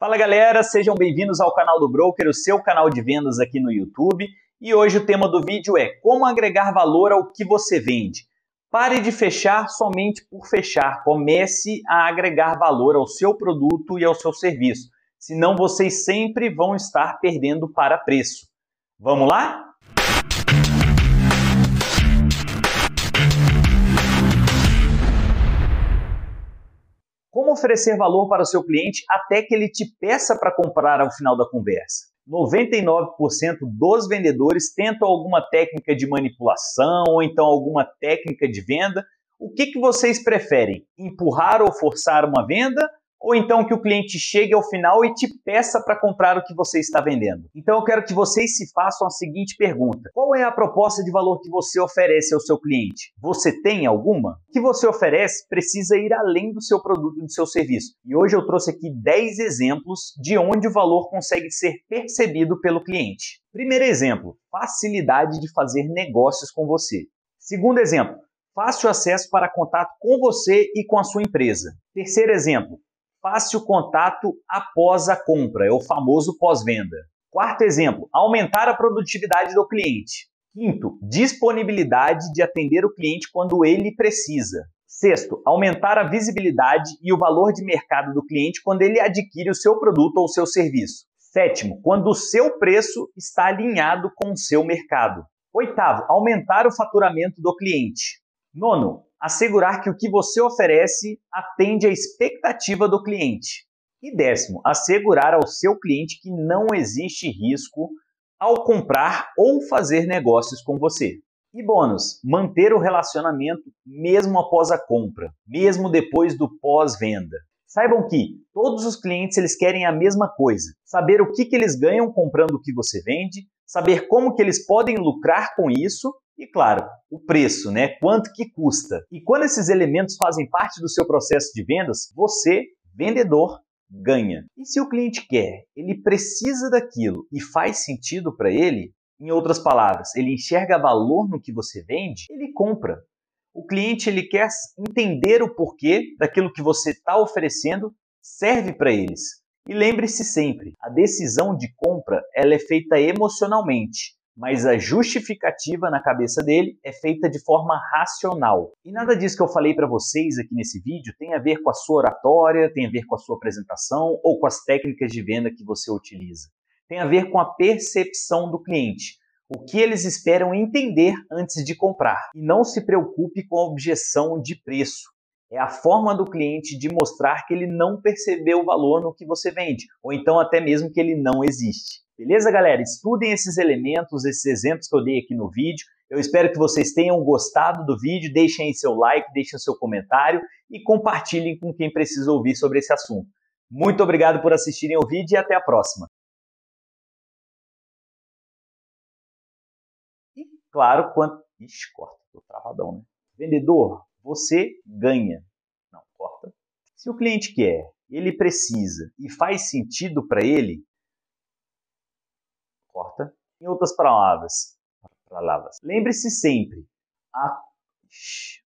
Fala galera, sejam bem-vindos ao canal do Broker, o seu canal de vendas aqui no YouTube. E hoje o tema do vídeo é como agregar valor ao que você vende. Pare de fechar somente por fechar, comece a agregar valor ao seu produto e ao seu serviço, senão vocês sempre vão estar perdendo para preço. Vamos lá? Como oferecer valor para o seu cliente até que ele te peça para comprar ao final da conversa? 99% dos vendedores tentam alguma técnica de manipulação ou então alguma técnica de venda. O que, que vocês preferem? Empurrar ou forçar uma venda ou então que o cliente chegue ao final e te peça para comprar o que você está vendendo. Então eu quero que vocês se façam a seguinte pergunta: qual é a proposta de valor que você oferece ao seu cliente? Você tem alguma? O que você oferece precisa ir além do seu produto e do seu serviço. E hoje eu trouxe aqui 10 exemplos de onde o valor consegue ser percebido pelo cliente. Primeiro exemplo: facilidade de fazer negócios com você. Segundo exemplo, fácil acesso para contato com você e com a sua empresa. Terceiro exemplo, fácil contato após a compra, é o famoso pós-venda. Quarto exemplo, aumentar a produtividade do cliente. Quinto, disponibilidade de atender o cliente quando ele precisa. Sexto, aumentar a visibilidade e o valor de mercado do cliente quando ele adquire o seu produto ou seu serviço. Sétimo, quando o seu preço está alinhado com o seu mercado. Oitavo, aumentar o faturamento do cliente. Nono, assegurar que o que você oferece atende à expectativa do cliente. E décimo, assegurar ao seu cliente que não existe risco ao comprar ou fazer negócios com você. E bônus, manter o relacionamento mesmo após a compra, mesmo depois do pós-venda. Saibam que todos os clientes eles querem a mesma coisa: saber o que, que eles ganham comprando o que você vende, saber como que eles podem lucrar com isso e claro, o preço, né? Quanto que custa. E quando esses elementos fazem parte do seu processo de vendas, você, vendedor, ganha. E se o cliente quer, ele precisa daquilo e faz sentido para ele, em outras palavras, ele enxerga valor no que você vende, ele compra. O cliente ele quer entender o porquê daquilo que você está oferecendo serve para eles. E lembre-se sempre, a decisão de compra ela é feita emocionalmente mas a justificativa na cabeça dele é feita de forma racional. E nada disso que eu falei para vocês aqui nesse vídeo tem a ver com a sua oratória, tem a ver com a sua apresentação ou com as técnicas de venda que você utiliza. Tem a ver com a percepção do cliente, o que eles esperam entender antes de comprar. E não se preocupe com a objeção de preço. É a forma do cliente de mostrar que ele não percebeu o valor no que você vende, ou então até mesmo que ele não existe. Beleza, galera? Estudem esses elementos, esses exemplos que eu dei aqui no vídeo. Eu espero que vocês tenham gostado do vídeo. Deixem aí seu like, deixem seu comentário e compartilhem com quem precisa ouvir sobre esse assunto. Muito obrigado por assistirem o vídeo e até a próxima. E claro, quanto. Ixi, corta, tô travadão, né? Vendedor, você ganha. Não, corta. Se o cliente quer, ele precisa e faz sentido para ele. Em outras palavras, palavras. Lembre-se sempre, a...